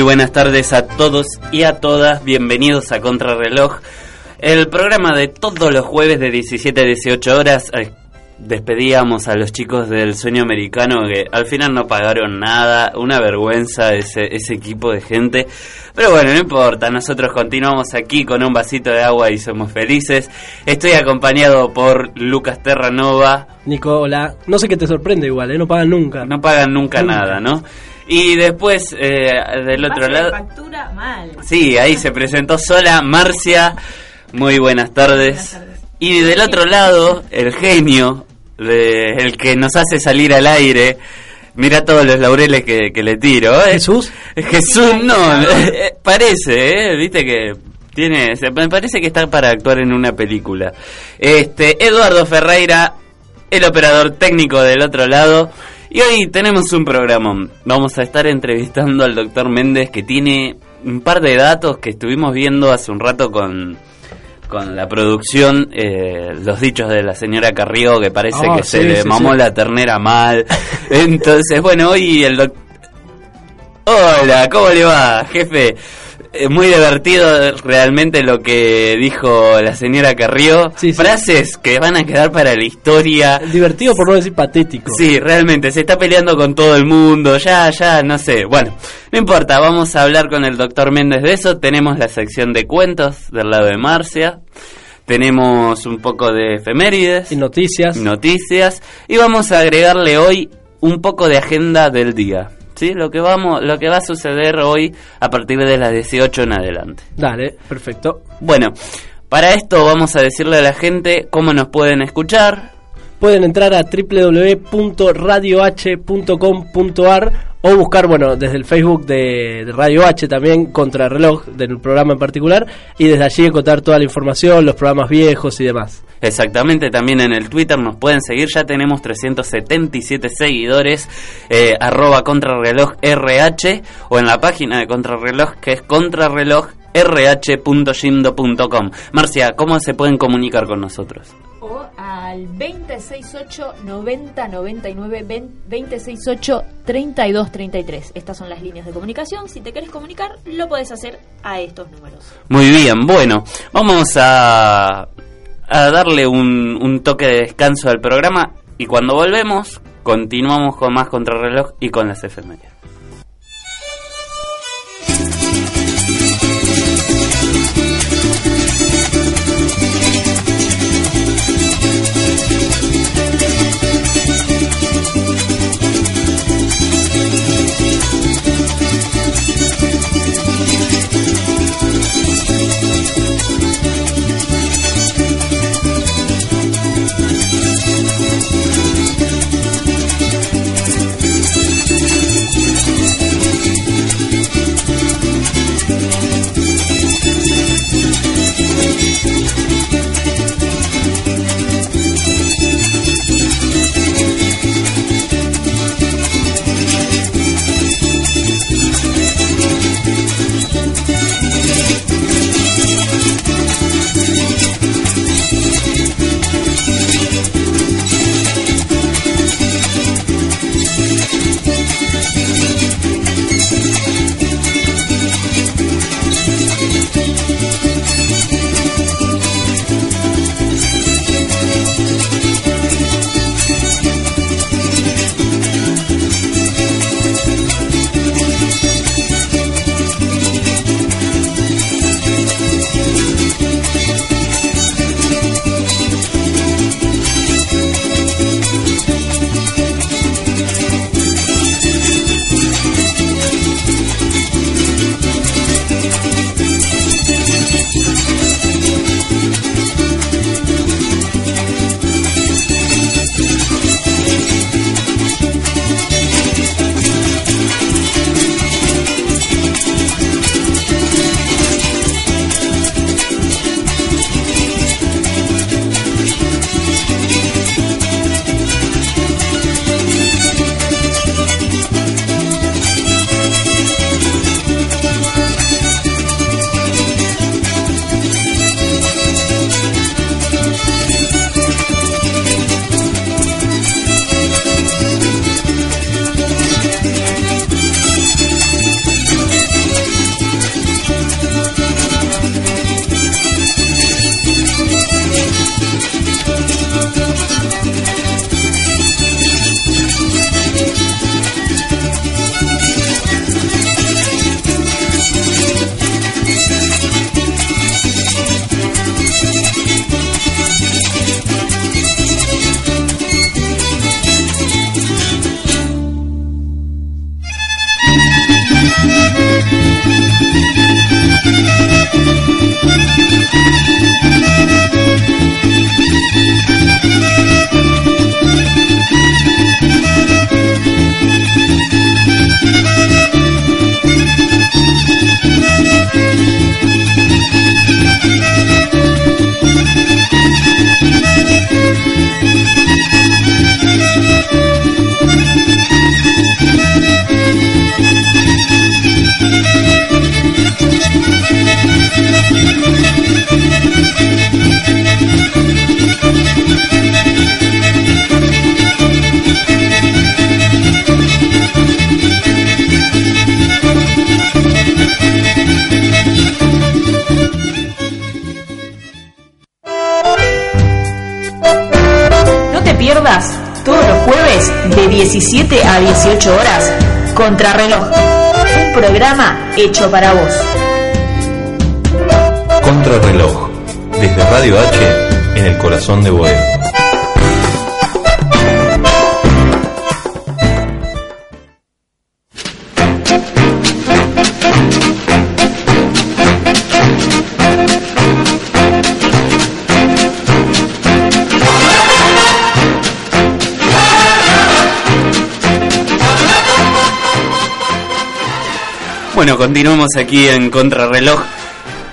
Muy buenas tardes a todos y a todas, bienvenidos a Contrarreloj, el programa de todos los jueves de 17 a 18 horas. Eh, despedíamos a los chicos del sueño americano que al final no pagaron nada, una vergüenza ese, ese equipo de gente. Pero bueno, no importa, nosotros continuamos aquí con un vasito de agua y somos felices. Estoy acompañado por Lucas Terranova. Nico, hola. No sé qué te sorprende igual, ¿eh? No pagan nunca. No pagan nunca, nada, ¿no? Y después, eh, del otro lado... factura mal. Sí, ahí se presentó sola Marcia. Muy buenas tardes. Y del otro lado, el genio, de, el que nos hace salir al aire. Mira todos los laureles que, que le tiro. ¿eh? ¿Jesús? Jesús no, eh, parece, ¿eh? Viste que tiene, se- me parece que está para actuar en una película. Este, Eduardo Ferreira, el operador técnico del otro lado. Y hoy tenemos un programa. Vamos a estar entrevistando al doctor Méndez que tiene un par de datos que estuvimos viendo hace un rato con, con la producción. eh, los dichos de la señora Carrió que parece Ah, que se le sí, mamó sí. la ternera mal. Entonces, bueno, hoy el doctor... Hola, ¿cómo le va, jefe? Muy divertido realmente lo que dijo la señora Carrió. Sí, sí. Frases que van a quedar para la historia. Divertido por no decir patético. Sí, realmente, se está peleando con todo el mundo, ya, ya, no sé. Bueno, no importa, vamos a hablar con el doctor Méndez de eso. Tenemos la sección de cuentos del lado de Marcia. Tenemos un poco de efemérides Y noticias. noticias y vamos a agregarle hoy un poco de agenda del día. ¿Sí? Lo que vamos lo que va a suceder hoy a partir de las 18 en adelante. Dale, perfecto. Bueno, para esto vamos a decirle a la gente cómo nos pueden escuchar. Pueden entrar a www.radioh.com.ar o buscar, bueno, desde el Facebook de, Radio H también, Contrarreloj, del programa en particular, y desde allí encontrar toda la información, los programas viejos y demás. Exactamente, también en el Twitter nos pueden seguir, ya tenemos 377 seguidores, eh, arroba contrarreloj RH, o en la página de contrarreloj que es contrarreloj.rh.gimdo.com. Marcia, ¿cómo se pueden comunicar con nosotros? O al 2068 90 99 2068 32 33. Estas son las líneas de comunicación. Si te quieres comunicar, lo puedes hacer a estos números. Muy bien, bueno, vamos a, a darle un, un toque de descanso al programa y cuando volvemos continuamos con más contrarreloj y con las efemérides. A 18 horas, Contrarreloj, un programa hecho para vos. Contrarreloj, desde Radio H en el corazón de Boedo. Bueno, continuamos aquí en Contrarreloj.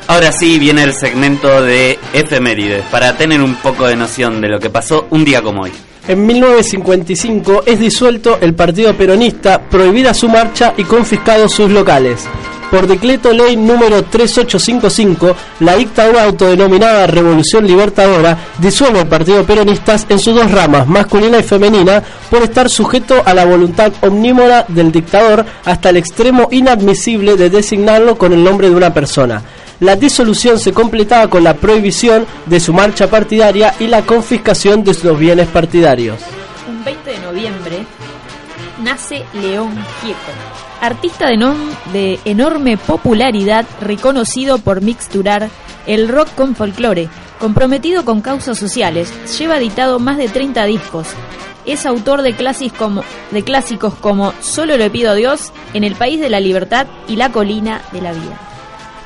Ahora sí viene el segmento de efemérides, para tener un poco de noción de lo que pasó un día como hoy. En 1955 es disuelto el Partido Peronista, prohibida su marcha y confiscados sus locales. Por decreto ley número 3855, la dictadura autodenominada Revolución Libertadora disuelve el Partido Peronistas en sus dos ramas, masculina y femenina, por estar sujeto a la voluntad omnímora del dictador hasta el extremo inadmisible de designarlo con el nombre de una persona. La disolución se completaba con la prohibición de su marcha partidaria y la confiscación de sus bienes partidarios. Un 20 de noviembre nace León Gieco, artista de, enorme popularidad reconocido por mixturar el rock con folclore, comprometido con causas sociales, lleva editado más de 30 discos. Es autor de, de clásicos como Solo le pido a Dios, En el País de la Libertad y La Colina de la Vida.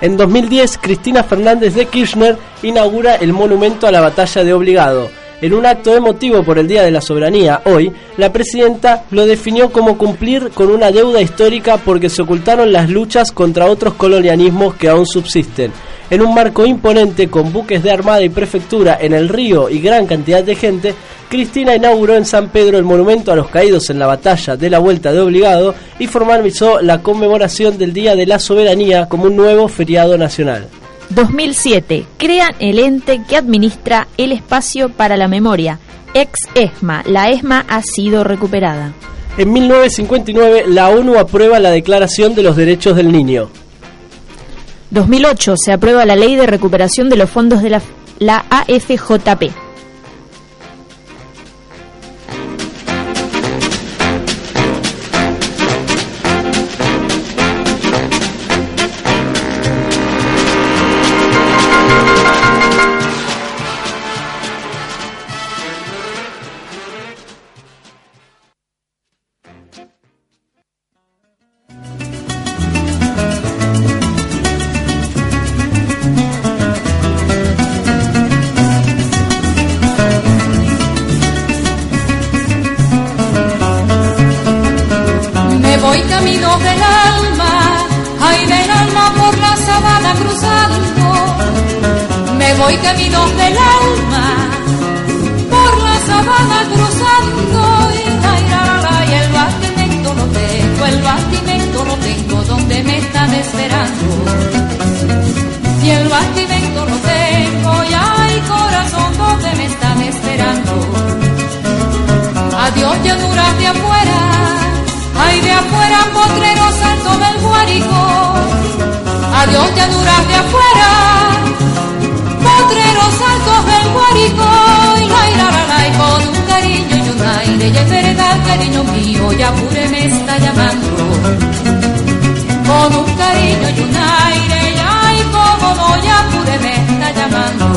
En 2010, Cristina Fernández de Kirchner inaugura el monumento a la batalla de Obligado. En un acto emotivo por el Día de la Soberanía, hoy, la presidenta lo definió como cumplir con una deuda histórica porque se ocultaron las luchas contra otros colonialismos que aún subsisten. En un marco imponente con buques de armada y prefectura en el río y gran cantidad de gente, Cristina inauguró en San Pedro el monumento a los caídos en la batalla de la Vuelta de Obligado y formalizó la conmemoración del Día de la Soberanía como un nuevo feriado nacional. 2007. Crean el ente que administra el espacio para la memoria. Ex ESMA. La ESMA ha sido recuperada. En 1959, la ONU aprueba la Declaración de los Derechos del Niño. 2008. Se aprueba la Ley de Recuperación de los Fondos de la, la AFJP. voy camino del alma, por la sabana cruzando y la y el bastimento no tengo, el bastimento no tengo donde me están esperando. Y el bastimento no tengo, y hay corazón donde me están esperando. Adiós llanuras de afuera, ay de afuera potrero santo del guarico. Adiós llanuras de afuera los altos del Guárico y la irarala y con un cariño y un aire de verdad cariño mío ya pure me está llamando. Con un cariño y un aire ya y como no ya pure me está llamando.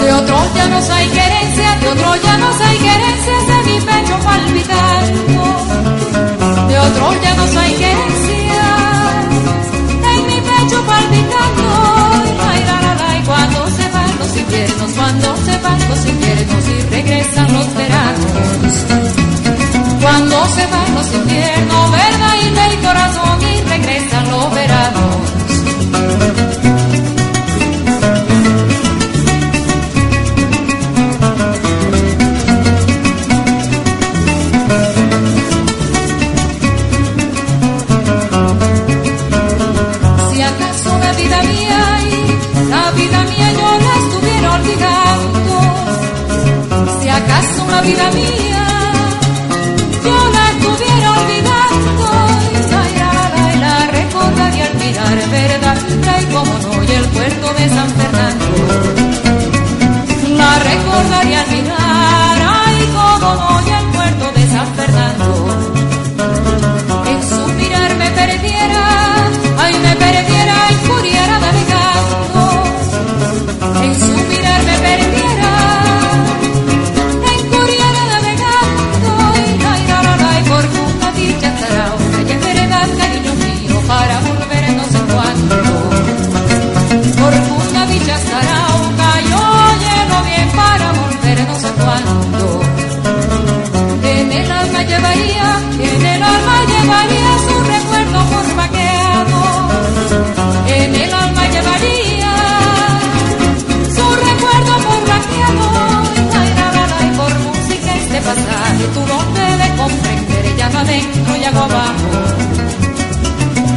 De otros ya no hay querencia de otros ya no hay querencia de mi pecho palpitando de otros ya no hay querencia. los inviernos, cuando se van los inviernos y regresan los veranos. Cuando se van los inviernos, verdad y el corazón y regresan los veranos. vida mía, yo la estuviera olvidando y Sayala y la recordaría al mirar verdad, trae como no y el puerto de San Fernando.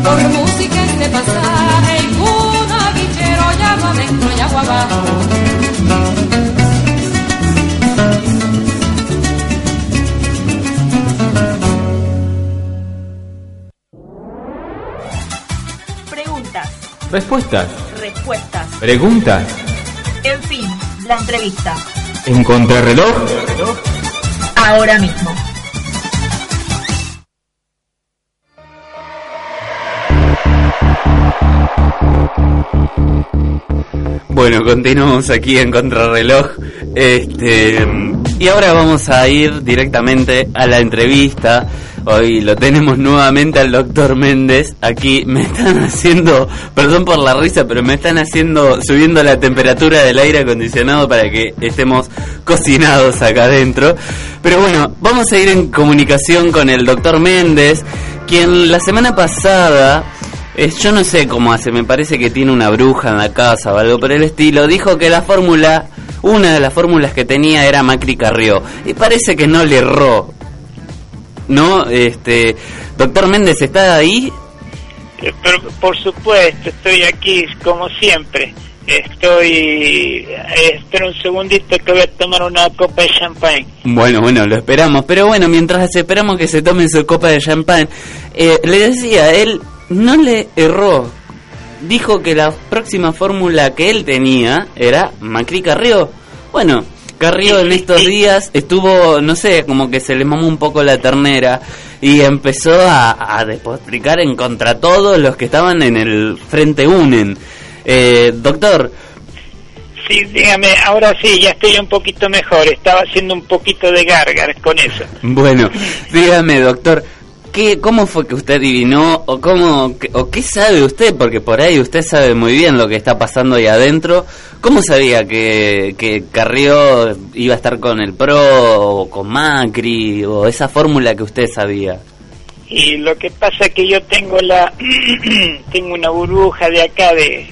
Por música este pasaje, y una guichero llama adentro y hago abajo. Preguntas, Respuestas. respuestas, Preguntas. en fin, la entrevista. En contrarreloj. Ahora mismo. Bueno, continuamos aquí en Contrarreloj. Este, y ahora vamos a ir directamente a la entrevista. Hoy lo tenemos nuevamente al doctor Méndez. Aquí me están haciendo, perdón por la risa, pero me están haciendo, subiendo la temperatura del aire acondicionado para que estemos cocinados acá adentro. Pero bueno, vamos a ir en comunicación con el doctor Méndez, quien la semana pasada es, yo no sé cómo hace, me parece que tiene una bruja en la casa o algo por el estilo. Dijo que la fórmula, una de las fórmulas que tenía era Macri Carrió. Y parece que no le erró. ¿No? Este, doctor Méndez, ¿está ahí? Eh, Pero, por supuesto, estoy aquí como siempre. Estoy. eh, Espera un segundito que voy a tomar una copa de champán. Bueno, bueno, lo esperamos. Pero bueno, mientras esperamos que se tomen su copa de champán, eh, le decía, él no le erró. Dijo que la próxima fórmula que él tenía era Macri Carrió. Bueno, Carrió en estos días estuvo, no sé, como que se le mamó un poco la ternera y empezó a, a despotricar en contra todos los que estaban en el Frente Unen. Eh, doctor, Sí, dígame, ahora sí, ya estoy un poquito mejor. Estaba haciendo un poquito de gárgaras con eso. Bueno, dígame, doctor, ¿qué, ¿cómo fue que usted adivinó o cómo o qué sabe usted? Porque por ahí usted sabe muy bien lo que está pasando ahí adentro. ¿Cómo sabía que, que Carrió iba a estar con el PRO o con Macri o esa fórmula que usted sabía? Y lo que pasa es que yo tengo la. tengo una burbuja de acá, de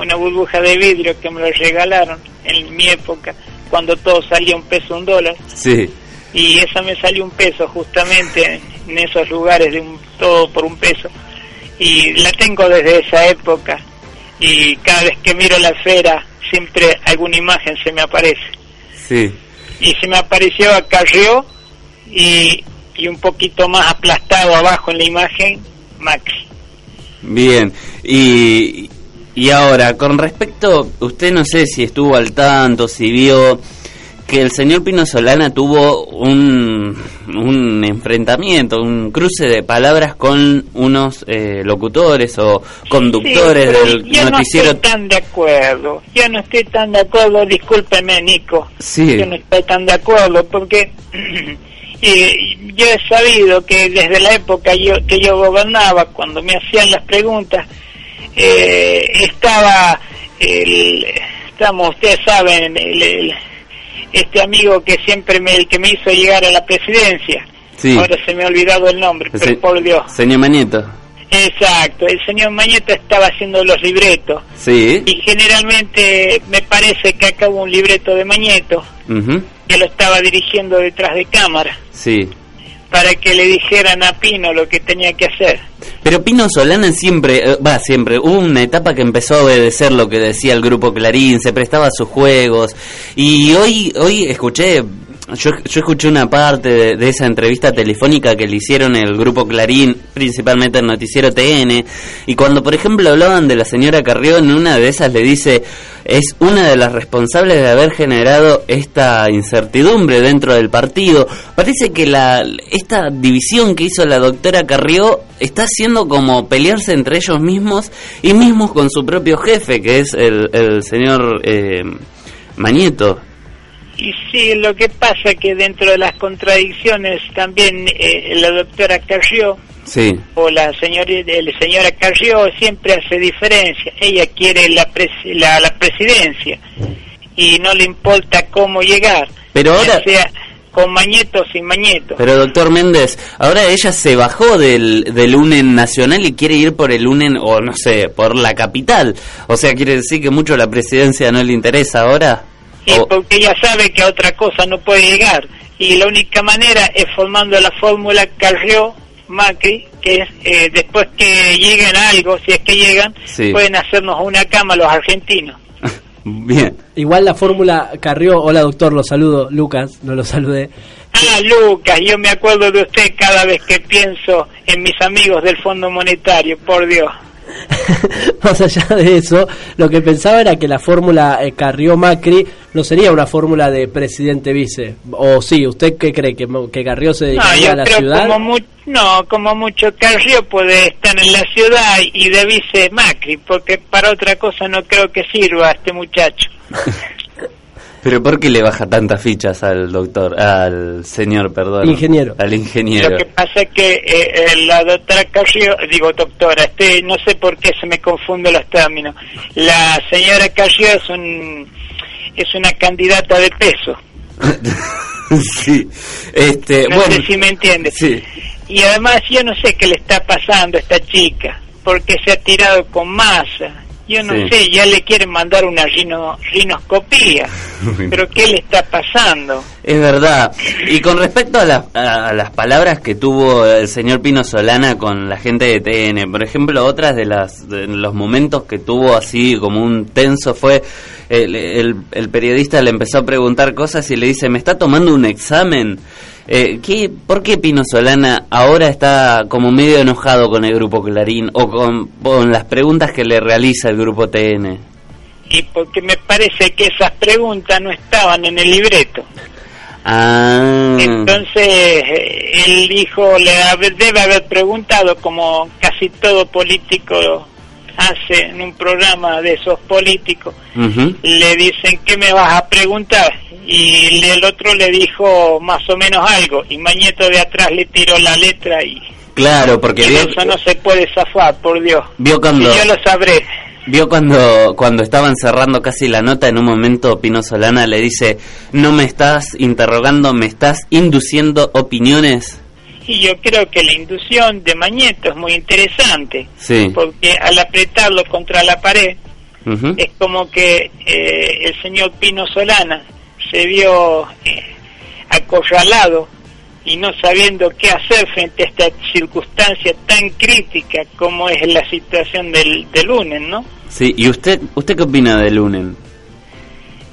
una burbuja de vidrio que me lo regalaron en mi época, cuando todo salía un peso, un dólar. Sí, y esa me salió un peso justamente en esos lugares de un, todo por un peso. Y la tengo desde esa época. Y cada vez que miro la esfera siempre alguna imagen se me aparece. Sí. y se me apareció a Carrió y, y un poquito más aplastado abajo en la imagen Maxi Bien, y, y ahora, con respecto, usted no sé si estuvo al tanto, si vio que el señor Pino Solana tuvo un, un enfrentamiento, un cruce de palabras con unos eh, locutores o conductores Sí, del yo noticiero. no estoy tan de acuerdo yo no estoy tan de acuerdo discúlpeme Nico Sí. yo no estoy tan de acuerdo porque yo he sabido que desde la época yo, que yo gobernaba, cuando me hacían las preguntas, eh, estaba, el, estamos, ustedes saben, el, el- este amigo que siempre me, que me hizo llegar a la presidencia. Sí. Ahora se me ha olvidado el nombre, El pero por Dios. Señor Manieto. Exacto, el señor Mañeta estaba haciendo los libretos Sí. y generalmente me parece que acá hubo un libreto de Mañeto que lo estaba dirigiendo detrás de cámara Sí. para que le dijeran a Pino lo que tenía que hacer. Pero Pino Solana siempre, eh, va, siempre, hubo una etapa que empezó a obedecer lo que decía el grupo Clarín, se prestaba a sus juegos, y hoy, hoy escuché, yo, yo escuché una parte de, de esa entrevista telefónica que le hicieron el grupo Clarín, principalmente el noticiero TN, y cuando por ejemplo hablaban de la señora Carrió, en una de esas le dice, es una de las responsables de haber generado esta incertidumbre dentro del partido. Parece que la esta división que hizo la doctora Carrió está haciendo como pelearse entre ellos mismos y mismos con su propio jefe, que es el, el señor eh, Mañeto. Y sí, lo que pasa que dentro de las contradicciones también eh, la doctora Carrió Sí, o la señora, la señora Carrió siempre hace diferencia. Ella quiere la, pres- la, la presidencia y no le importa cómo llegar. Pero ahora- sea con Mañeto o sin Mañeto. Pero doctor Méndez, ahora ella se bajó del, del UNEN nacional y quiere ir por el UNEN, o no sé, por la capital. O sea, quiere decir que mucho la presidencia no le interesa ahora. Y O- porque ella sabe que a otra cosa no puede llegar. Y la única manera es formando la fórmula Carrió-Macri, que es eh, después que lleguen a algo, si es que llegan, Sí. pueden hacernos una cama los argentinos. Bien. Igual la fórmula Carrió, hola doctor, lo saludo, Lucas, no lo saludé. Ah, Lucas, yo me acuerdo de usted cada vez que pienso en mis amigos del Fondo Monetario, por Dios. Más allá de eso, lo que pensaba era que la fórmula eh, Carrió-Macri no sería una fórmula de presidente-vice. O sí, ¿usted qué cree? ¿Que, que Carrió se No, dedicaría yo a la creo ciudad? como mu- no, como mucho Carrió puede estar en la ciudad y de vice Macri, porque para otra cosa no creo que sirva este muchacho. Pero ¿por qué le baja tantas fichas al doctor, al señor, perdón? Ingeniero. Al ingeniero. Lo que pasa es que eh, eh, la doctora Carrió, digo doctora, este, no sé por qué se me confunden los términos. La señora Carrió es un es una candidata de peso. sí. Este, No bueno. sé si me entiende. Sí. Y además yo no sé qué le está pasando a esta chica, porque se ha tirado con masa. Yo no Sí. sé, ya le quieren mandar una rino, rinoscopía. Pero ¿qué le está pasando? Es verdad. Y con respecto a, las- a- a las palabras que tuvo el señor Pino Solana con la gente de TN, por ejemplo, otras de, las, de los momentos que tuvo así como un tenso fue el, el- el periodista le empezó a preguntar cosas y le dice, ¿me está tomando un examen? Eh, ¿qué, ¿Por qué Pino Solana ahora está como medio enojado con el grupo Clarín o con, con las preguntas que le realiza el grupo TN? Y porque me parece que esas preguntas no estaban en el libreto. Ah, Entonces, eh, él dijo, le debe haber preguntado, como casi todo político hace en un programa de esos políticos, le dicen, ¿qué me vas a preguntar? Y el otro le dijo más o menos algo, y Mañeto de atrás le tiró la letra y, claro, porque y vio, eso no se puede zafar, por Dios. vio Y cuando... yo lo sabré. Vio cuando, cuando estaban cerrando casi la nota, en un momento Pino Solana le dice, no me estás interrogando, me estás induciendo opiniones. Y yo creo que la inducción de Mañeto es muy interesante, Sí. porque al apretarlo contra la pared, es como que eh, el señor Pino Solana se vio eh, acorralado y no sabiendo qué hacer frente a esta circunstancia tan crítica como es la situación del, del UNEN, ¿no? Sí, ¿y usted, usted qué opina del Lunen?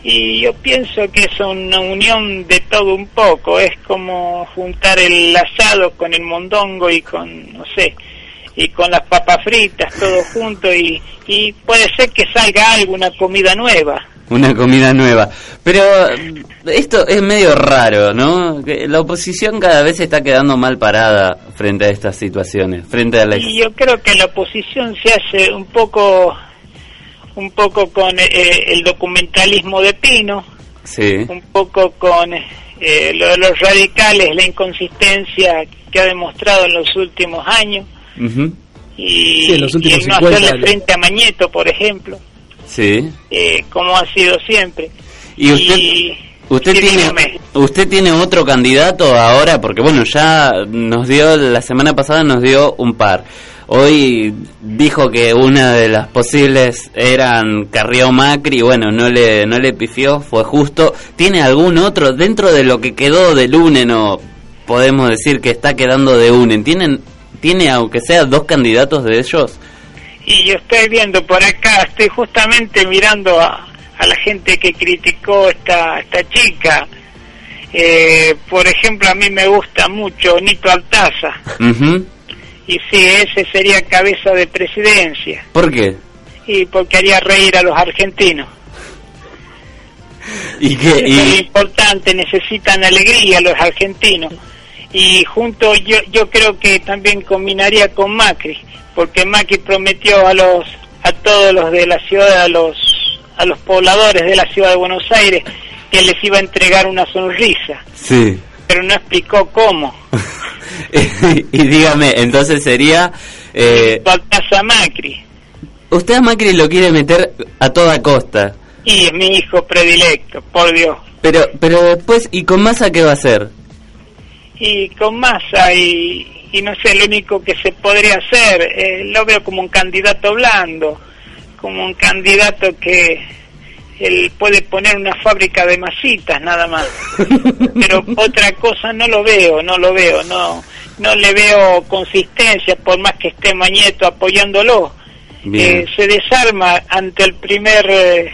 Y yo pienso que es una unión de todo un poco, es como juntar el asado con el mondongo y con, no sé, y con las papas fritas, todo junto y, y puede ser que salga alguna comida nueva. Una comida nueva. Pero esto es medio raro, ¿no? La oposición cada vez está quedando mal parada frente a estas situaciones, frente a la... Y yo creo que la oposición se hace un poco un poco con eh, el documentalismo de Pino, Sí, un poco con eh, lo de los radicales, la inconsistencia que ha demostrado en los últimos años y, Sí, en los últimos y el no 50 hacerle años. frente a Mañeto, por ejemplo, sí. eh, como ha sido siempre. ¿Y usted, Y- usted sí, tiene dígame. usted tiene otro candidato ahora? Porque bueno, ya nos dio, la semana pasada nos dio un par. Hoy dijo que una de las posibles eran Carrió Macri, bueno, no le, no le pifió, fue justo. ¿Tiene algún otro dentro de lo que quedó del UNEN o podemos decir que está quedando de UNEN? ¿Tienen, ¿Tiene aunque sea dos candidatos de ellos? Y yo estoy viendo por acá, estoy justamente mirando a, a la gente que criticó esta, esta chica. Eh, por ejemplo, a mí me gusta mucho Nito Altaza. Y sí, ese sería cabeza de presidencia. ¿Por qué? Y porque haría reír a los argentinos. ¿Y qué? Es importante, necesitan alegría los argentinos. Y junto yo, yo creo que también combinaría con Macri, porque Macri prometió a los a todos los de la ciudad, a los a los pobladores de la ciudad de Buenos Aires que les iba a entregar una sonrisa, sí. Pero no explicó cómo. y dígame, entonces sería... Eh, Baltasar Macri usted a Macri lo quiere meter a toda costa, y es mi hijo predilecto, por Dios. pero pero después, ¿y con Massa qué va a hacer? y con masa y, y no sé, lo único que se podría hacer, eh, lo veo como un candidato blando, como un candidato que él puede poner una fábrica de masitas nada más. Pero otra cosa no lo veo, no lo veo, no no le veo consistencia por más que esté Mañeto apoyándolo. Eh, se desarma ante el primer eh,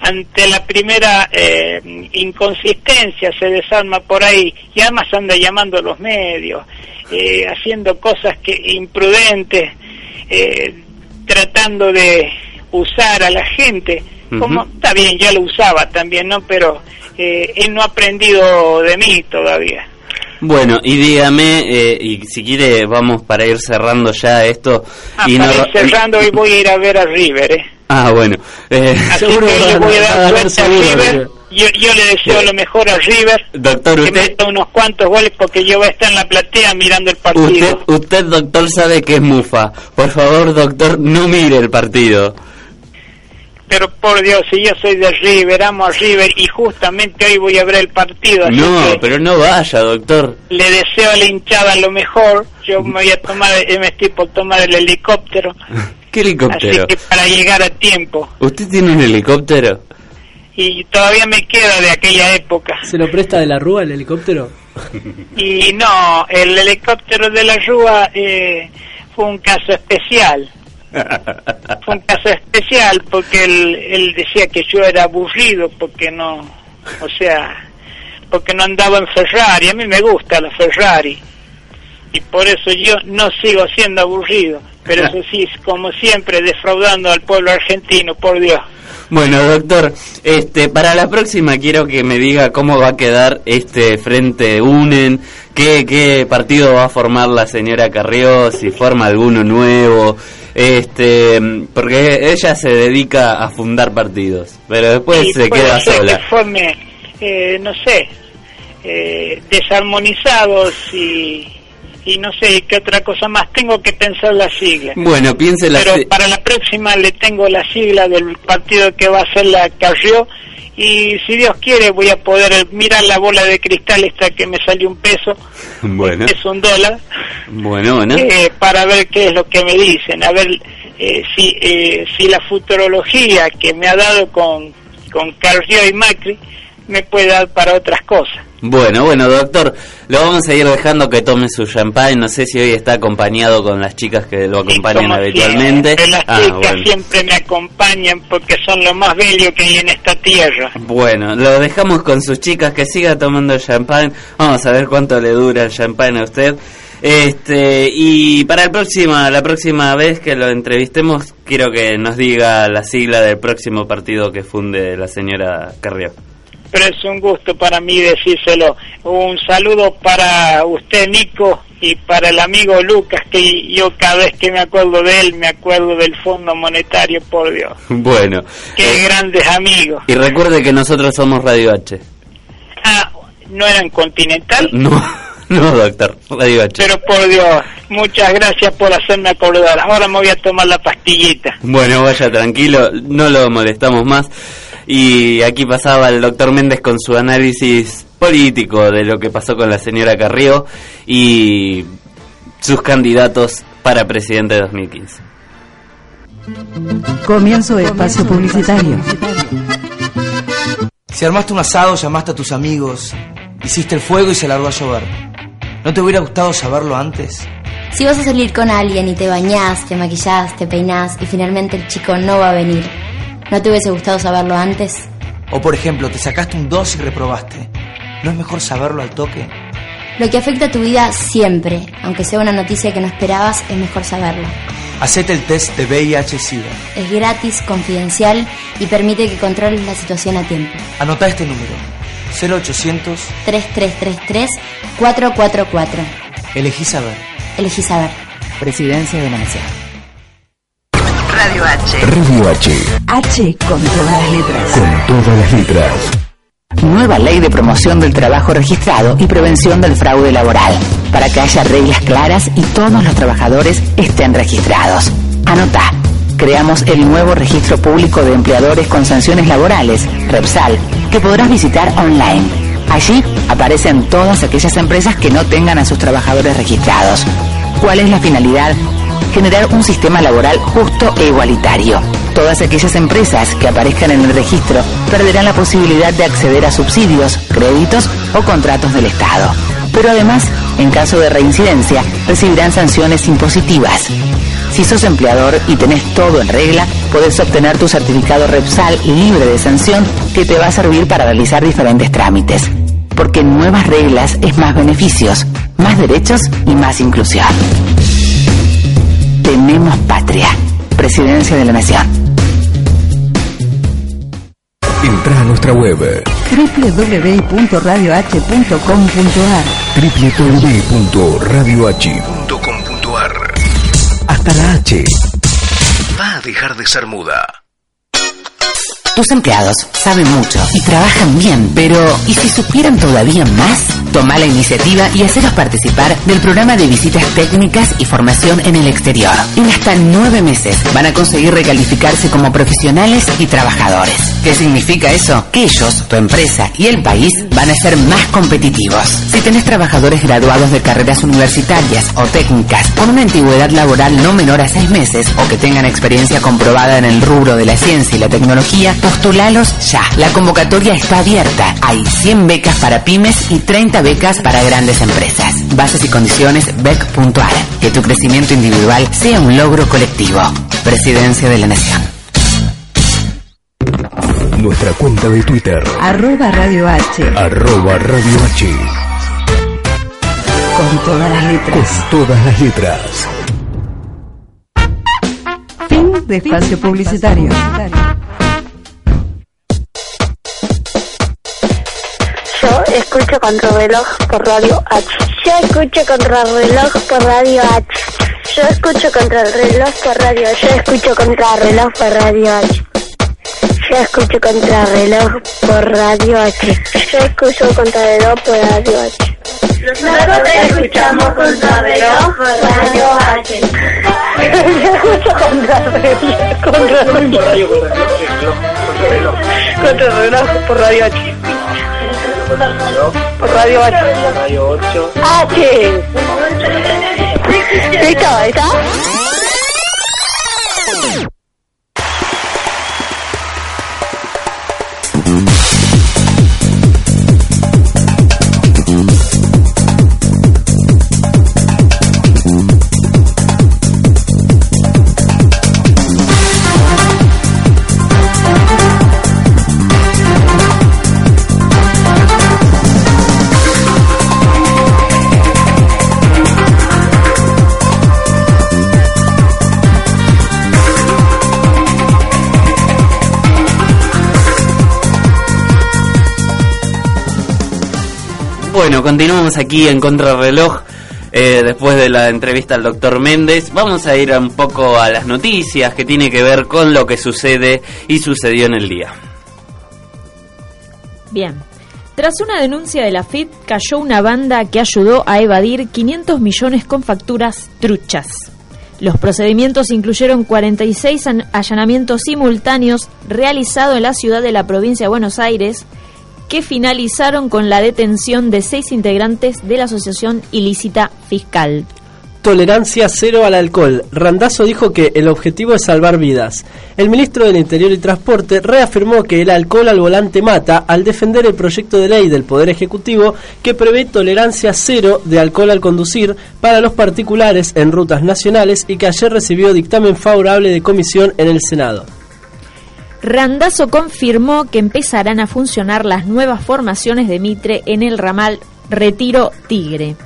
ante la primera eh, inconsistencia se desarma por ahí y además anda llamando a los medios eh, haciendo cosas que imprudentes tratando de usar a la gente como está bien ya lo usaba también no pero eh, él no ha aprendido de mí todavía Bueno, y dígame, eh, y si quiere vamos para ir cerrando ya esto. ah, y para no- ir cerrando y voy a ir a ver a River eh. Ah, bueno. eh, Así Seguro que le voy a a dar a seguro, River. River. Yo, yo le deseo lo mejor a River. doctor, Que usted, meta unos cuantos goles porque yo voy a estar en la platea mirando el usted, partido. usted, doctor, sabe que es mufa. Por favor, doctor, no mire el partido. Pero por Dios, si yo soy de River, amo a River y justamente hoy voy a ver el partido. Así No, que pero no vaya, doctor. le deseo a la hinchada lo mejor. Yo me voy a tomar, eh, me estoy por tomar el helicóptero. ¿Qué Así helicóptero? que para llegar a tiempo. ¿Usted tiene un helicóptero? Y todavía me queda de aquella época. ¿Se lo presta de la Rúa el helicóptero? Y no, el helicóptero de la Rúa eh, fue un caso especial. Fue un caso especial porque él, él decía que yo era aburrido porque no, o sea, porque no andaba en Ferrari. A mí me gusta la Ferrari y por eso yo no sigo siendo aburrido. Pero eso sí, como siempre, defraudando al pueblo argentino, por Dios. Bueno, doctor, este, para la próxima quiero que me diga cómo va a quedar este frente UNEN, qué, qué partido va a formar la señora Carrió, si forma alguno nuevo, este, porque ella se dedica a fundar partidos, pero después y se queda ser sola. forme, eh, no sé, eh, desarmonizados y, y no sé qué otra cosa más. Tengo que pensar la sigla. Bueno, piense la Pero para la próxima le tengo la sigla del partido que va a ser la Carrió y si Dios quiere voy a poder mirar la bola de cristal esta que me salió un peso, bueno, es un dólar, bueno, eh, para ver qué es lo que me dicen, a ver eh, si, eh, si la futurología que me ha dado con, con Carrió y Macri me puede dar para otras cosas. Bueno, bueno, doctor, lo vamos a ir dejando que tome su champagne. No sé si hoy está acompañado con las chicas que lo acompañan habitualmente. siempre, las Ah, chicas bueno. siempre me acompañan porque son lo más bello que hay en esta tierra. Bueno, lo dejamos con sus chicas que siga tomando el champán. Vamos a ver cuánto le dura el champán a usted. Este, y para el próxima, la próxima vez que lo entrevistemos, quiero que nos diga la sigla del próximo partido que funde la señora Carrió. Pero es un gusto para mí decírselo. Un saludo para usted, Nico, y para el amigo Lucas, que yo cada vez que me acuerdo de él, me acuerdo del Fondo Monetario, por Dios. Bueno, Qué eh, grandes amigos. y recuerde que nosotros somos Radio H. Ah, ¿no eran Continental? No, no, doctor, Radio H. Pero por Dios, muchas gracias por hacerme acordar. Ahora me voy a tomar la pastillita. Bueno, vaya tranquilo, no lo molestamos más. Y aquí pasaba el doctor Méndez con su análisis político de lo que pasó con la señora Carrió y sus candidatos para presidente de 2015. Comienzo de espacio publicitario. Si armaste un asado, llamaste a tus amigos, hiciste el fuego y se largó a llover. ¿No te hubiera gustado saberlo antes? Si vas a salir con alguien y te bañás, te maquillás, te peinás y finalmente el chico no va a venir, ¿no te hubiese gustado saberlo antes? O por ejemplo, te sacaste un 2 y reprobaste. ¿No es mejor saberlo al toque? Lo que afecta a tu vida siempre, aunque sea una noticia que no esperabas, es mejor saberlo. Hacete el test de VIH-Sida. Es gratis, confidencial y permite que controles la situación a tiempo. Anota este número. 0800 3333 444. Elegí saber. Elegí saber. Presidencia de la Nación. Radio H. Radio H, H con todas las letras. con todas las letras. Nueva ley de promoción del trabajo registrado y prevención del fraude laboral. Para que haya reglas claras y todos los trabajadores estén registrados. Anota. Creamos el nuevo registro público de empleadores con sanciones laborales, REPSAL, que podrás visitar online. Allí aparecen todas aquellas empresas que no tengan a sus trabajadores registrados. ¿Cuál es la finalidad? Generar un sistema laboral justo e igualitario. Todas aquellas empresas que aparezcan en el registro perderán la posibilidad de acceder a subsidios, créditos o contratos del Estado. Pero además, en caso de reincidencia, recibirán sanciones impositivas. Si sos empleador y tenés todo en regla, podés obtener tu certificado Repsal libre de sanción que te va a servir para realizar diferentes trámites. Porque nuevas reglas es más beneficios, más derechos y más inclusión. Tenemos patria. Presidencia de la Nación. Entra a nuestra web www.radioh.com.ar www.radioh.com.ar Hasta la H va a dejar de ser muda. Tus empleados saben mucho y trabajan bien, pero ¿y si supieran todavía más? Toma la iniciativa y haceros participar del programa de visitas técnicas y formación en el exterior. En hasta nueve meses van a conseguir recalificarse como profesionales y trabajadores. ¿Qué significa eso? Que ellos, tu empresa y el país van a ser más competitivos. Si tenés trabajadores graduados de carreras universitarias o técnicas con una antigüedad laboral no menor a seis meses o que tengan experiencia comprobada en el rubro de la ciencia y la tecnología, postulalos ya. La convocatoria está abierta. Hay 100 becas para pymes y 30 becas para grandes empresas. Bases y condiciones bec.ar. Que tu crecimiento individual sea un logro colectivo. Presidencia de la Nación. Nuestra cuenta de Twitter, Arroba Radio H. arroba Radio H, Con todas las con letras. todas las letras. Fin de espacio publicitario. Escucho Contrarreloj por Radio H. Yo escucho Contrarreloj por Radio H. Yo escucho Contrarreloj por Radio H. Yo escucho Contrarreloj por Radio H. Yo escucho Contrarreloj por Radio H. Yo escucho Contrarreloj por Radio H. Nosotros escuchamos Contrarreloj por Radio H. Yo escucho Contrarreloj Contrarreloj por Radio H. Por Radio H. Radio 8. H. ¿Listo? ¿Ahí está? Bueno, continuamos aquí en Contrarreloj. eh, después de la entrevista al doctor Méndez, vamos a ir un poco a las noticias que tiene que ver con lo que sucede y sucedió en el día. Bien. Tras una denuncia de la FIT, cayó una banda que ayudó a evadir 500 millones con facturas truchas. Los procedimientos incluyeron 46 an- allanamientos simultáneos realizados en la ciudad de la provincia de Buenos Aires, que finalizaron con la detención de seis integrantes de la Asociación Ilícita Fiscal. Tolerancia cero al alcohol. Randazo dijo que el objetivo es salvar vidas. El ministro del Interior y Transporte reafirmó que el alcohol al volante mata al defender el proyecto de ley del Poder Ejecutivo que prevé tolerancia cero de alcohol al conducir para los particulares en rutas nacionales y que ayer recibió dictamen favorable de comisión en el Senado. Randazo confirmó que empezarán a funcionar las nuevas formaciones de Mitre en el ramal Retiro Tigre.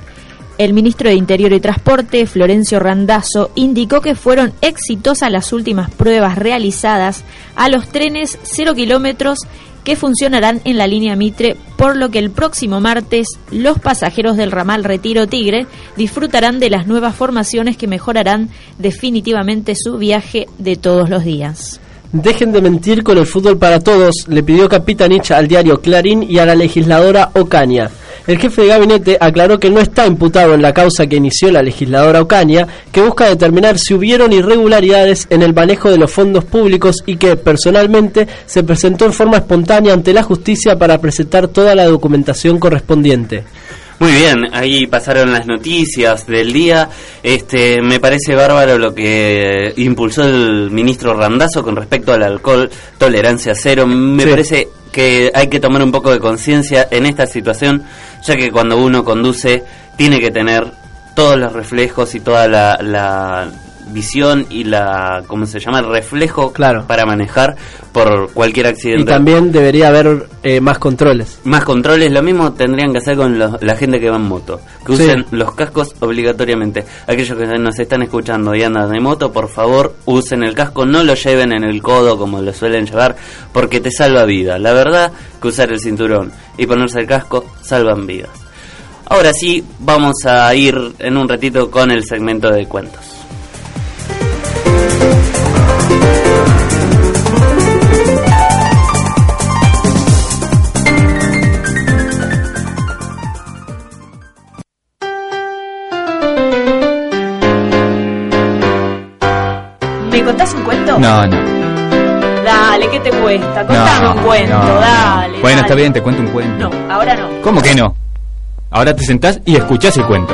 El ministro de Interior y Transporte, Florencio Randazo, indicó que fueron exitosas las últimas pruebas realizadas a los trenes 0 kilómetros que funcionarán en la línea Mitre, por lo que el próximo martes los pasajeros del ramal Retiro Tigre disfrutarán de las nuevas formaciones que mejorarán definitivamente su viaje de todos los días. Dejen de mentir con el fútbol para todos, le pidió Capitanich al diario Clarín y a la legisladora Ocaña. El jefe de gabinete aclaró que no está imputado en la causa que inició la legisladora Ocaña, que busca determinar si hubieron irregularidades en el manejo de los fondos públicos y que, personalmente, se presentó en forma espontánea ante la justicia para presentar toda la documentación correspondiente. Muy bien, ahí pasaron las noticias del día. Este, me parece bárbaro lo que impulsó el ministro Randazo con respecto al alcohol, tolerancia cero. Me Sí. parece que hay que tomar un poco de conciencia en esta situación, ya que cuando uno conduce tiene que tener todos los reflejos y toda la, la visión y la, ¿cómo se llama? El reflejo para manejar por cualquier accidente. Y también debería haber eh, más controles. Más controles, lo mismo tendrían que hacer con los- la gente que va en moto, que Sí. usen los cascos obligatoriamente. Aquellos que nos están escuchando y andan de moto, por favor, usen el casco, no lo lleven en el codo como lo suelen llevar, porque te salva vida. La verdad que usar el cinturón y ponerse el casco salvan vidas. Ahora sí, vamos a ir en un ratito con el segmento de cuentos. Cuento? No, no. Dale, ¿qué te cuesta? Contame no, un cuento, no. dale. Bueno, dale. está bien, te cuento un cuento. No, ahora no. ¿Cómo que no? Ahora te sentás y escuchás el cuento.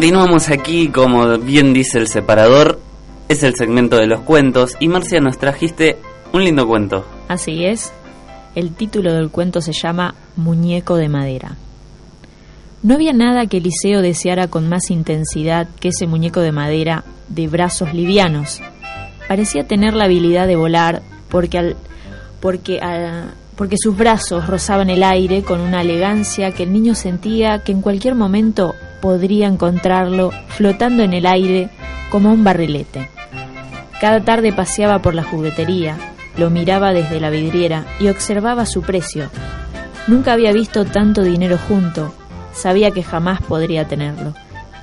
Continuamos aquí, como bien dice el separador, es el segmento de los cuentos y Marcia nos trajiste un lindo cuento. Así es. El título del cuento se llama Muñeco de madera. No había nada que Eliseo deseara con más intensidad que ese muñeco de madera de brazos livianos. Parecía tener la habilidad de volar porque al porque al- porque sus brazos rozaban el aire con una elegancia que el niño sentía que en cualquier momento podría encontrarlo flotando en el aire como un barrilete. Cada tarde paseaba por la juguetería, lo miraba desde la vidriera y observaba su precio. Nunca había visto tanto dinero junto, sabía que jamás podría tenerlo.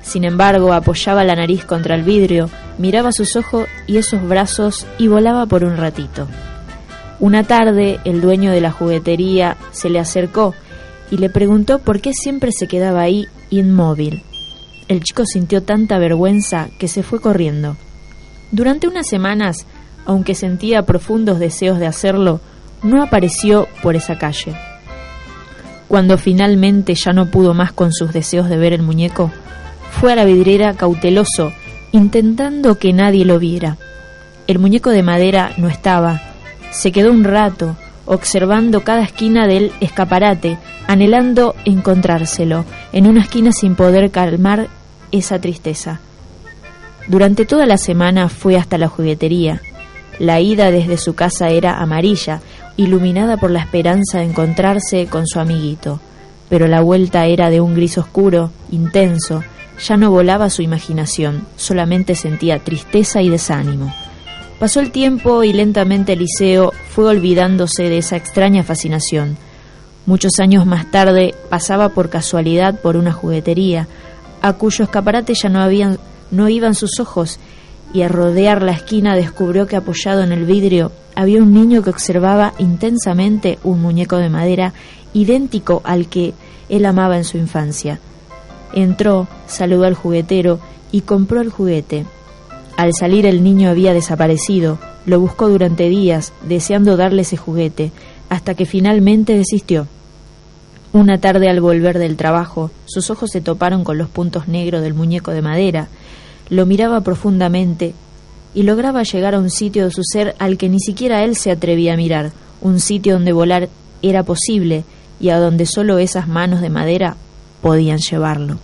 Sin embargo, apoyaba la nariz contra el vidrio, miraba sus ojos y esos brazos y volaba por un ratito. Una tarde, el dueño de la juguetería se le acercó y le preguntó por qué siempre se quedaba ahí inmóvil. El chico sintió tanta vergüenza que se fue corriendo. Durante unas semanas, aunque sentía profundos deseos de hacerlo, no apareció por esa calle. Cuando finalmente ya no pudo más con sus deseos de ver el muñeco, fue a la vidriera cauteloso, intentando que nadie lo viera. El muñeco de madera no estaba. Se quedó un rato, observando cada esquina del escaparate, anhelando encontrárselo, en una esquina sin poder calmar esa tristeza. Durante toda la semana fue hasta la juguetería. La ida desde su casa era amarilla, iluminada por la esperanza de encontrarse con su amiguito, pero la vuelta era de un gris oscuro, intenso, ya no volaba su imaginación, solamente sentía tristeza y desánimo. Pasó el tiempo y lentamente Eliseo fue olvidándose de esa extraña fascinación. Muchos años más tarde pasaba por casualidad por una juguetería, a cuyo escaparate ya no no iban sus ojos, y al rodear la esquina descubrió que apoyado en el vidrio había un niño que observaba intensamente un muñeco de madera idéntico al que él amaba en su infancia. Entró, saludó al juguetero y compró el juguete. Al salir el niño había desaparecido, lo buscó durante días, deseando darle ese juguete, hasta que finalmente desistió. Una tarde al volver del trabajo, sus ojos se toparon con los puntos negros del muñeco de madera. Lo miraba profundamente y lograba llegar a un sitio de su ser al que ni siquiera él se atrevía a mirar, un sitio donde volar era posible y a donde solo esas manos de madera podían llevarlo.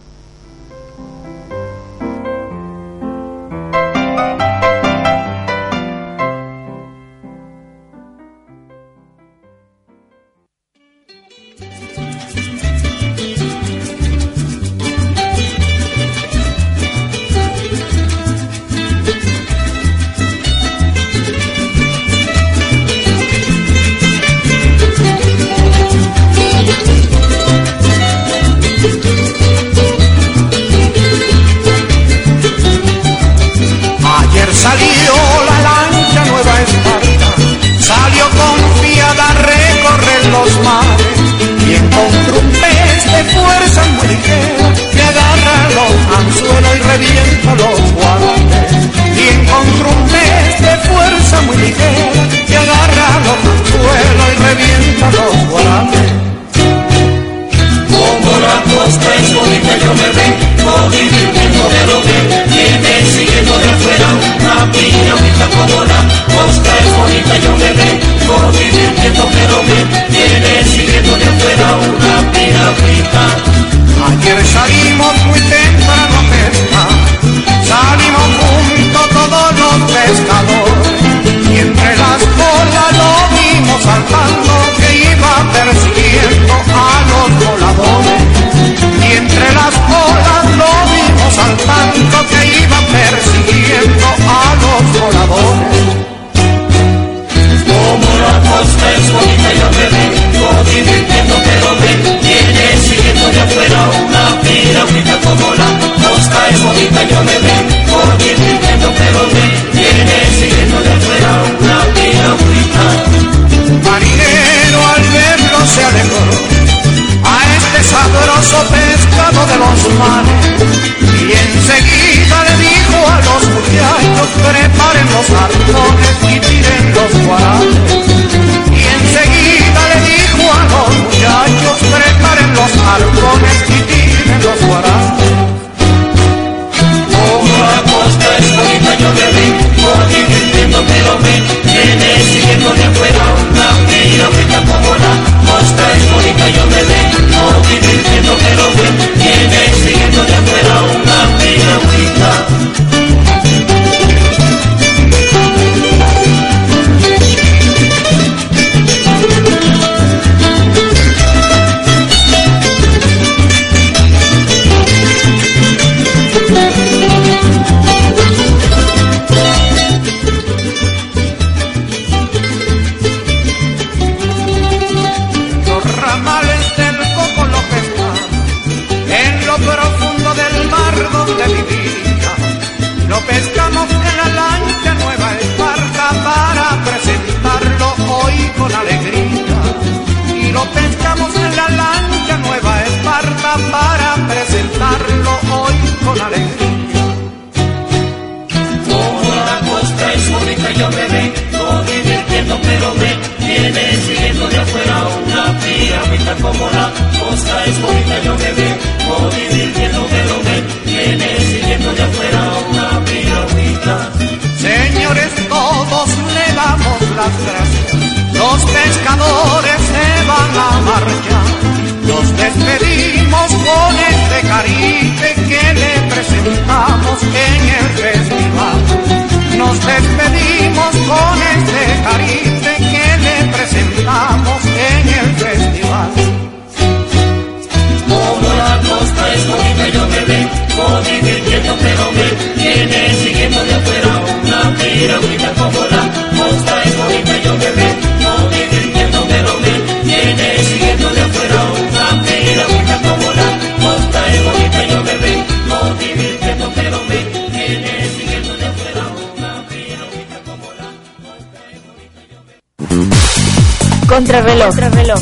Contrarreloj.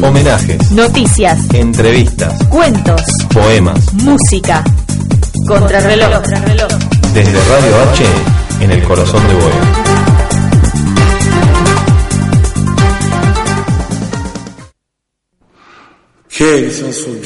Homenajes. Noticias. Entrevistas. Cuentos. Poemas. Música. Contrarreloj. Desde Radio H, en el corazón de Boeing. ¿Qué? son sus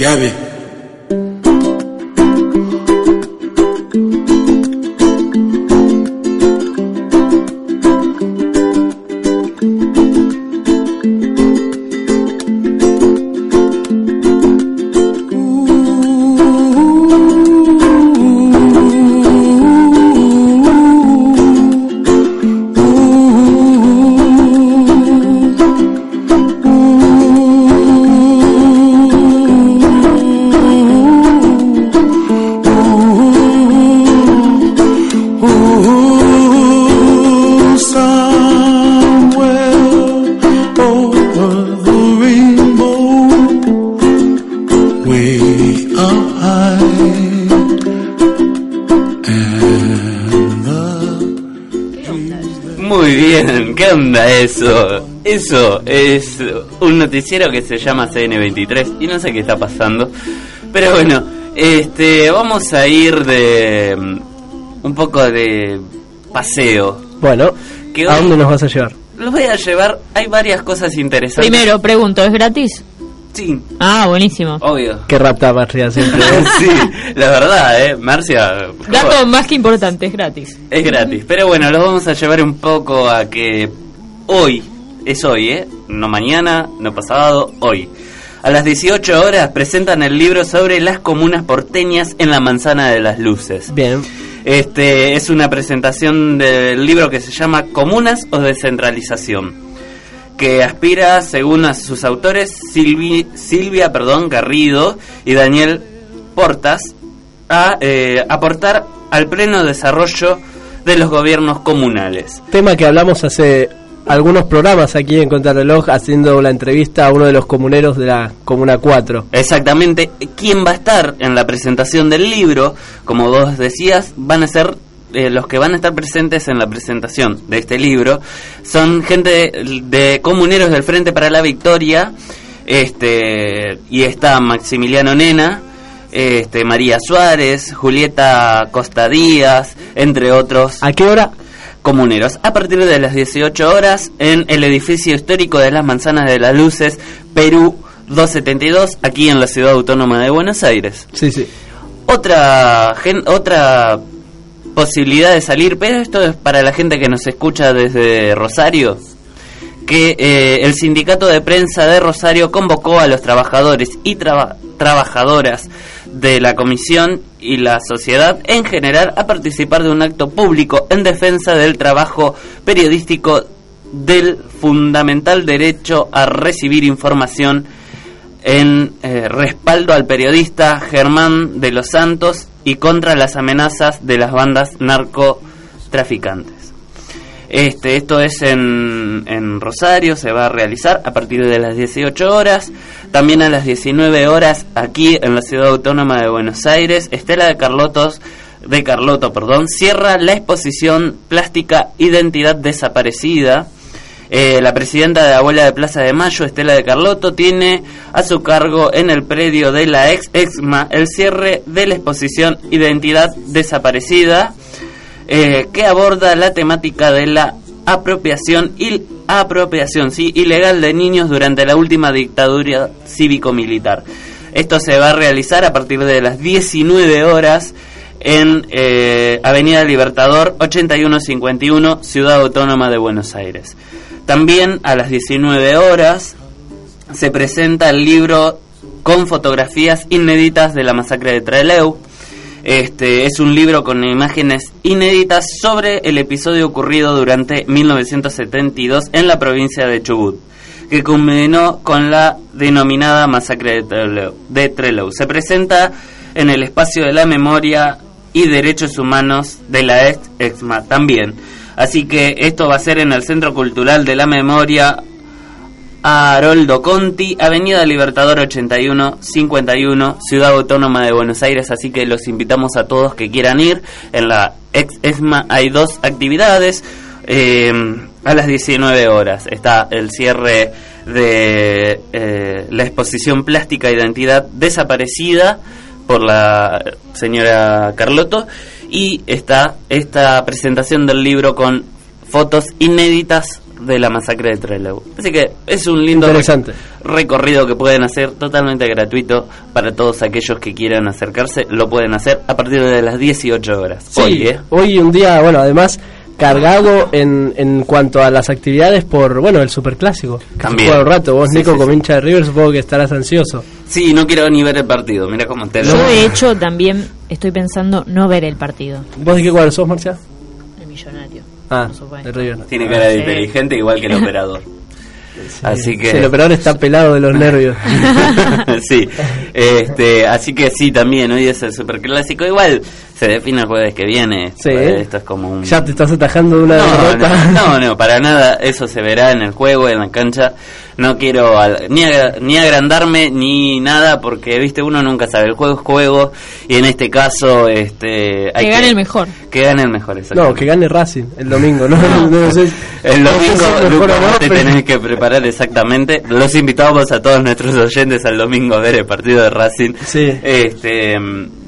noticiero que se llama CN23 y no sé qué está pasando. Pero bueno, este vamos a ir de mm, un poco de paseo. Bueno, Que ¿a dónde nos vas a llevar? Los voy a llevar, hay varias cosas interesantes. Primero, pregunto, ¿es gratis? Sí. Ah, buenísimo. Obvio. Que rapta Marcia siempre. sí, la verdad, eh, Marcia. Dato más que importante, es gratis. Es gratis, pero bueno, los vamos a llevar un poco a que hoy, es hoy, ¿eh? No mañana, no pasado, hoy. A las 18 horas presentan el libro sobre las comunas porteñas en la Manzana de las Luces. Bien. Este es una presentación del libro que se llama Comunas o Descentralización, que aspira, según a sus autores, Silvi- Silvia perdón, Garrido y Daniel Portas, a eh, aportar al pleno desarrollo de los gobiernos comunales. Tema que hablamos hace algunos programas aquí en Contrarreloj haciendo la entrevista a uno de los comuneros de la Comuna 4. Exactamente, ¿quién va a estar en la presentación del libro? Como vos decías, van a ser eh, los que van a estar presentes en la presentación de este libro. Son gente de, de comuneros del Frente para la Victoria, este y está Maximiliano Nena, este María Suárez, Julieta Costa Díaz, entre otros. ¿A qué hora? Comuneros. A partir de las 18 horas en el edificio histórico de las Manzanas de las Luces, Perú 272, aquí en la ciudad autónoma de Buenos Aires. Sí, sí. Otra, gen- otra posibilidad de salir, pero esto es para la gente que nos escucha desde Rosario, que eh, el sindicato de prensa de Rosario convocó a los trabajadores y traba- trabajadoras de la comisión y la sociedad en general a participar de un acto público en defensa del trabajo periodístico del fundamental derecho a recibir información en eh, respaldo al periodista Germán de los Santos y contra las amenazas de las bandas narcotraficantes. Este, esto es en, en Rosario, se va a realizar a partir de las 18 horas. También a las 19 horas aquí en la ciudad autónoma de Buenos Aires, Estela de Carlotos de Carloto, perdón, cierra la exposición plástica Identidad desaparecida. Eh, la presidenta de la Abuela de Plaza de Mayo, Estela de Carloto, tiene a su cargo en el predio de la ex EXMA el cierre de la exposición Identidad desaparecida eh, que aborda la temática de la apropiación y apropiación sí, ilegal de niños durante la última dictadura cívico-militar. Esto se va a realizar a partir de las 19 horas en eh, Avenida Libertador 8151, Ciudad Autónoma de Buenos Aires. También a las 19 horas se presenta el libro con fotografías inéditas de la masacre de Trelew. Este es un libro con imágenes inéditas sobre el episodio ocurrido durante 1972 en la provincia de Chubut, que culminó con la denominada masacre de Trelew. Se presenta en el espacio de la memoria y derechos humanos de la ex EXMA también. Así que esto va a ser en el Centro Cultural de la Memoria Haroldo Conti, Avenida Libertador 81 51, Ciudad Autónoma de Buenos Aires, así que los invitamos a todos que quieran ir. En la ex ESMA hay dos actividades. eh, a las 19 horas está el cierre de eh, la exposición plástica Identidad desaparecida por la señora Carlotto y está esta presentación del libro con fotos inéditas de la masacre de Trelew. Así que es un lindo Interesante. recorrido que pueden hacer totalmente gratuito para todos aquellos que quieran acercarse, lo pueden hacer a partir de las 18 horas. Sí, Hoy, ¿eh? hoy un día, bueno, además cargado en, en cuanto a las actividades por, bueno, el superclásico. También. juega un rato. Vos, Sí, Nico, sí, como sí. hincha de River, supongo que estarás ansioso. Sí, no quiero ni ver el partido, mira cómo te lo... Yo de hecho también estoy pensando no ver el partido. ¿Vos de qué cuadro sos, Marcia? El millonario. Ah, por supuesto. Tiene cara de Sí. inteligente igual que el operador. Así que... Sí, el operador está pelado de los nervios. sí, este, así que sí, también hoy es el superclásico. Igual se define el jueves que viene. Sí. Esto es como un... Ya te estás atajando de una No, derrota. no, no, no, para nada. Eso se verá en el juego, en la cancha. No quiero al- ni, ni agrandarme ni nada porque, viste, uno nunca sabe. El juego es juego y en este caso, este, hay Que gane el mejor. Que gane el mejor, No, exactamente. que gane Racing el domingo, ¿no? no, sé. El no sé domingo, no, te pero- tenés que preparar exactamente. Los invitamos a todos nuestros oyentes al domingo a ver el partido de Racing. Sí. Este,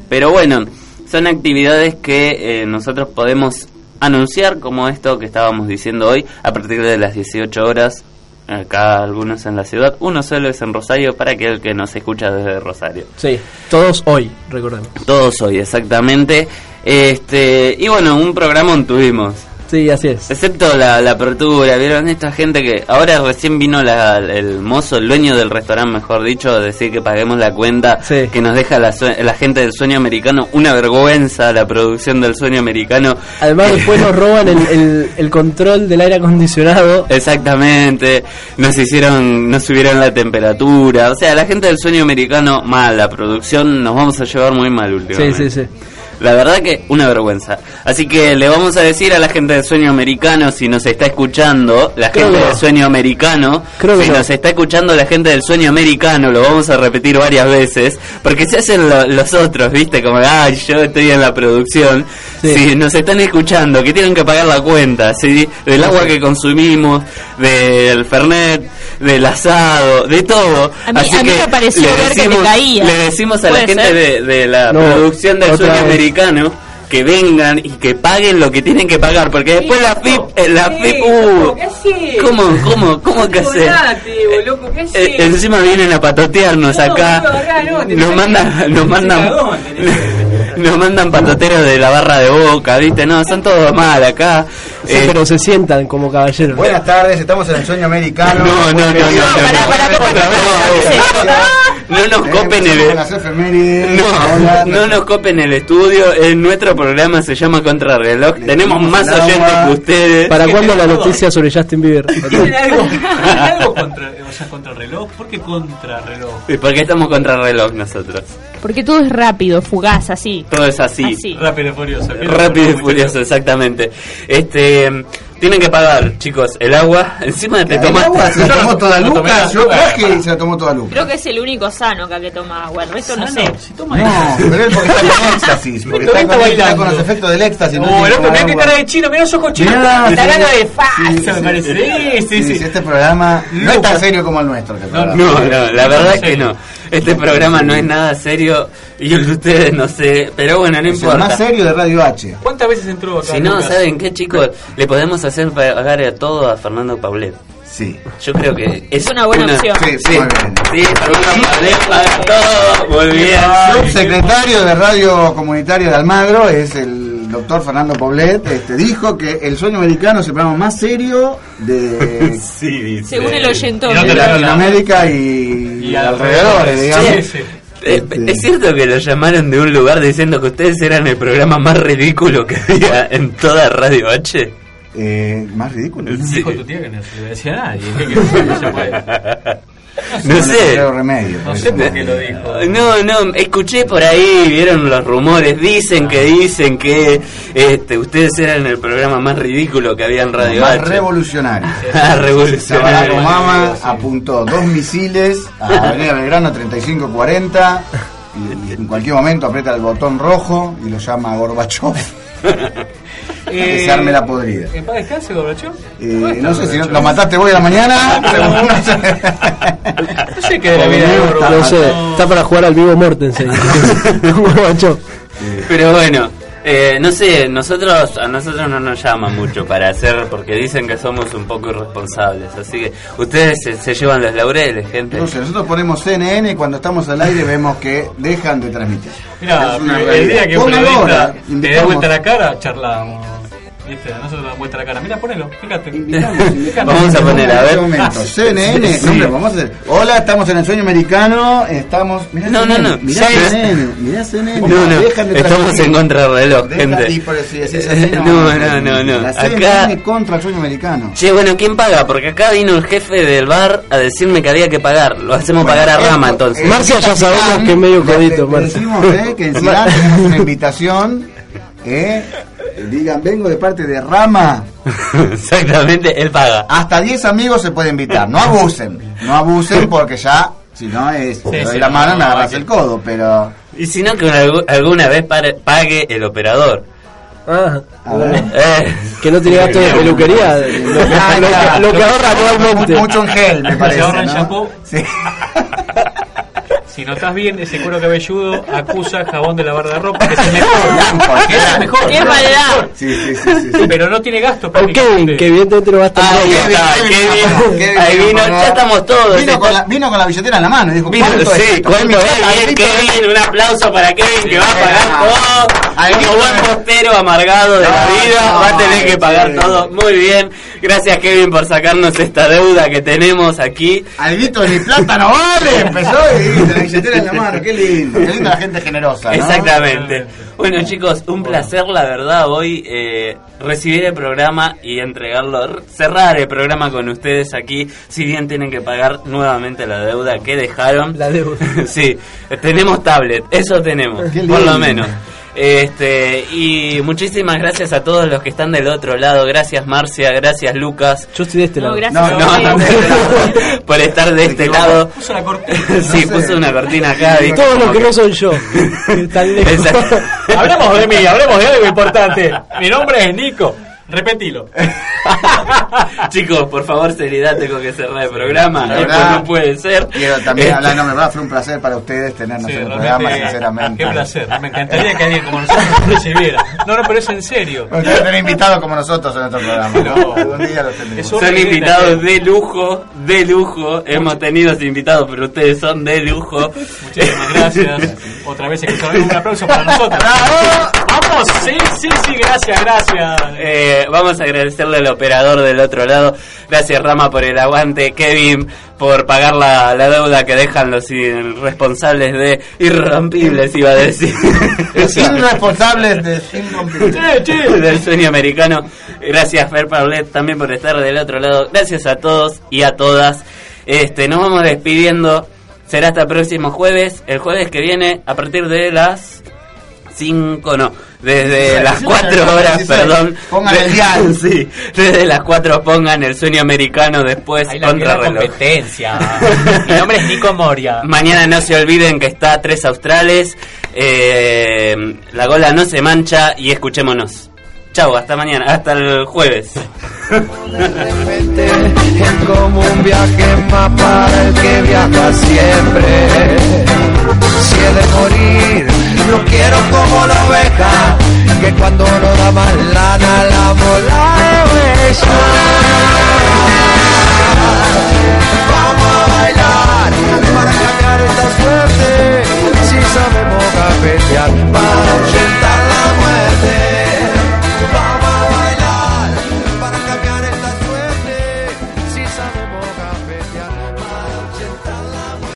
pero bueno, son actividades que eh, nosotros podemos anunciar como esto que estábamos diciendo hoy a partir de las 18 horas. Acá algunos en la ciudad, uno solo es en Rosario para aquel que nos escucha desde Rosario. Sí, todos hoy, recordemos. Todos hoy, exactamente. Este, y bueno, un programa tuvimos. Sí, así es. Excepto la, la apertura, ¿vieron? Esta gente que ahora recién vino la- el mozo, el dueño del restaurante, mejor dicho, a decir que paguemos la cuenta que nos deja la, la gente del sueño americano. Una vergüenza la producción del sueño americano. Además después nos roban el, el, el control del aire acondicionado. Exactamente, nos hicieron, nos subieron la temperatura. O sea, la gente del sueño americano, mal, la producción nos vamos a llevar muy mal Sí, últimamente. sí, sí. La verdad que una vergüenza. Así que le vamos a decir a la gente del sueño americano, si nos está escuchando, la Creo gente que del no. sueño americano, Creo que si no. nos está escuchando la gente del sueño americano, lo vamos a repetir varias veces, porque se hacen lo- los otros, ¿viste? Como, ay, yo estoy en la producción. Si nos están escuchando, que tienen que pagar la cuenta, ¿sí? Del agua que consumimos, del Fernet, del asado, de todo. A mí- Así a mí que me pareció le ver que te caía. Le decimos a la ¿Puede gente ser? de, de la No, producción del otra sueño vez. americano que vengan y que paguen lo que tienen que pagar porque después la FIP eh, la FIP uh, ¿cómo cómo cómo que hacer Eh, encima vienen a patotearnos acá. nos mandan nos mandan nos mandan patoteros de la barra de boca viste no son todos mal acá Sí, Eh, pero se sientan como caballeros. Buenas tardes, estamos en el sueño americano. no no no no no no nos copen el efemérides. No, no nos copen el estudio. En nuestro programa se llama Contrarreloj. Tenemos más oyentes que ustedes. ¿Para cuándo la noticia sobre Justin Bieber? ¿Tienen algo, tienen algo contra, o sea, contra el reloj? ¿Por qué contra reloj? ¿Y por qué estamos Contrarreloj nosotros? Porque todo es rápido, fugaz, así. Todo es así. Así. Rápido y furioso. Rápido y furioso, exactamente. Este. Tienen que pagar, chicos, el agua. Encima te El tomaste. agua se la tomó toda Lucas. Yo agua. traje y se la tomó toda Lucas. Creo que es el único sano acá que toma agua. El resto no sé. toma No, pero él porque está con éxtasis. Porque está con, está con los efectos del éxtasis. no Oh, el otro, que mirá cara de chino, mirá los ojos chinos. Sí. gana de sí, me parece. Sí, sí, sí. Este programa no es tan serio como el nuestro. No, no, la verdad es que no. Este programa no es nada serio y el de ustedes no sé. Pero bueno, no Es el importa. más serio de Radio H. ¿Cuántas veces entró acá? Si no, Lucas? ¿saben qué, chicos? Le podemos hacer pagar a todo a Fernando Paulet. Sí. Yo creo que es, una buena opción. Sí, Sí, muy bien. sí, Fernando Paulet paga todo. Muy bien. Subsecretario de Radio Comunitario de Almagro es el doctor Fernando Poblet. Este, dijo que el sueño americano es el programa más serio de, Sí, dice. Según el oyentón. De Latinoamérica y, Y alrededores, digamos. Sí, sí. Eh, Este- Es cierto que lo llamaron de un lugar diciendo que ustedes eran el programa más ridículo que había en toda Radio H. Eh, más ridículo. Sí. Dijo tu tía que no se lo decía a nadie. No sé. remedio. No sé por qué lo dijo. No, no, escuché por ahí, vieron los rumores, dicen que dicen que este, ustedes eran el programa más ridículo que había en Radio más H. revolucionario. Ah, Barack revolucionario. Obama apuntó dos misiles a Avenida Belgrano 3540 y en cualquier momento aprieta el botón rojo y lo llama a Gorbachev. que se arme la podrida. ¿En paz descanse, Gorbachev? Eh, no sé si no- lo mataste hoy a la mañana. no sé. Qué de la vida de. No sé, está para jugar al vivo Mortensen. Gorbachev. Pero bueno, eh, no sé, nosotros a nosotros no nos llaman mucho para hacer, porque dicen que somos un poco irresponsables. Así que ustedes se, se llevan los laureles, gente. No sé, nosotros ponemos CNN y cuando estamos al aire vemos que dejan de transmitir. Mira, el realidad. día que un periodista te dé vuelta la cara, charlamos. ¿Viste? A nosotros nos vuelta la cara. Mira, ponelo, fíjate. Vamos a poner, a ver. momento, CNN, Sí. no, hombre, vamos a hacer. Hola, estamos en el sueño americano, estamos. Mirá No, no, CNN, no, Mirá es- CNN, mirá CNN. No, no, de estamos en gente. y por si decís así, No, no, no, no. La Acá- CNN contra el sueño americano. Che, bueno, ¿quién paga? Porque acá vino el jefe del bar a decirme que había que pagar. Lo hacemos pagar a Rama, entonces. Marcia ya sabemos que es medio codito, Marcia. decimos eh, que en Cirán tenemos una invitación ¿eh? Digan, vengo de parte de Rama. Exactamente, él paga. Hasta 10 amigos se puede invitar. No abusen. No abusen porque ya, si no es, te doy sí, la no, mano, me no, agarras que- el codo, pero... Y si no, que algu- alguna vez pare- pague el operador. Ah, Eh. que no tiene gasto de peluquería. Lo, lo- Ah, lo- que ahorra. Mucho en gel, me parece. ¿no? Sí. Si notas bien, ese cuero cabelludo acusa jabón de lavar de ropa, que es el mejor. que es el mejor. ¡Qué maldad! Sí, sí, sí, sí, sí. Pero no tiene gasto. O Kevin, que evidentemente no va a estar Ahí bien. está, Kevin, Ahí vino, ya estamos todos. Vino con, la, vino con la billetera en la mano y dijo, Vino- ¿cuánto es sí, esto? ¿cuánto es? Bien. Kevin, un aplauso para Kevin que va a pagar Ah. todo. Alvito, Como buen postero amargado de la vida, no, va a tener que pagar todo. Muy bien. Gracias Kevin por sacarnos esta deuda que tenemos aquí. Alvito, ni plata no vale. Empezó y la billetera en la mano. Qué lindo. Qué linda la gente generosa, ¿no? Exactamente. Bueno chicos, un placer la verdad hoy eh, recibir el programa y entregarlo, cerrar el programa con ustedes aquí, si bien tienen que pagar nuevamente la deuda que dejaron. La deuda. sí, tenemos tablet, eso tenemos, Qué por lo lindo. menos. Este, y muchísimas gracias a todos los que están del otro lado. Gracias Marcia, gracias Lucas. Yo estoy de este No, lado. gracias. No, No, no, no, por estar de este lado. Puso la cortina. Sí, puso una cortina acá. ¿viste? Todos los que no son yo. Lejos. Exacto. Hablemos de mí, hablemos de algo importante. Mi nombre es Nico. Repetilo. Chicos, por favor, seriedad, tengo que cerrar el programa. La no puede ser. Quiero también Este, hablar, no, me va, fue un placer para ustedes tenernos Sí, en el programa, sinceramente. Qué placer. Me encantaría que alguien como nosotros nos recibiera. No, no, pero es en serio. Ustedes tener invitados como nosotros en nuestro programa. No. Algún día los tendremos. Son invitados de lujo, de lujo. Hemos tenido invitados, pero ustedes son de lujo. Muchísimas gracias. Otra vez escucharon un aplauso para nosotros. Vamos, sí, sí, sí, gracias, gracias. Eh, vamos a agradecerle al operador del otro lado. Gracias Rama por el aguante, Kevin por pagar la, la deuda que dejan los responsables de irrompibles, iba a decir. Irresponsables de che. del sueño americano. Gracias Fer Paulet también por estar del otro lado. Gracias a todos y a todas. Este, nos vamos despidiendo. Será hasta el próximo jueves. El jueves que viene a partir de las 5, no, desde las 4 horas, perdón. Pongan De- el dial. Sí, desde las 4 pongan el sueño americano después Ahí la contra la reloj. competencia. Mi nombre es Nico Moria. Mañana no se olviden que está tres australes. eh, la gola no se mancha y escuchémonos. Chau, hasta mañana, hasta el jueves. Es como un viaje más para el que viaja siempre. Lo quiero como la oveja, que cuando no da más lana la bola besa. Vamos a bailar para cambiar esta suerte, si sabemos cafetear para ausentar la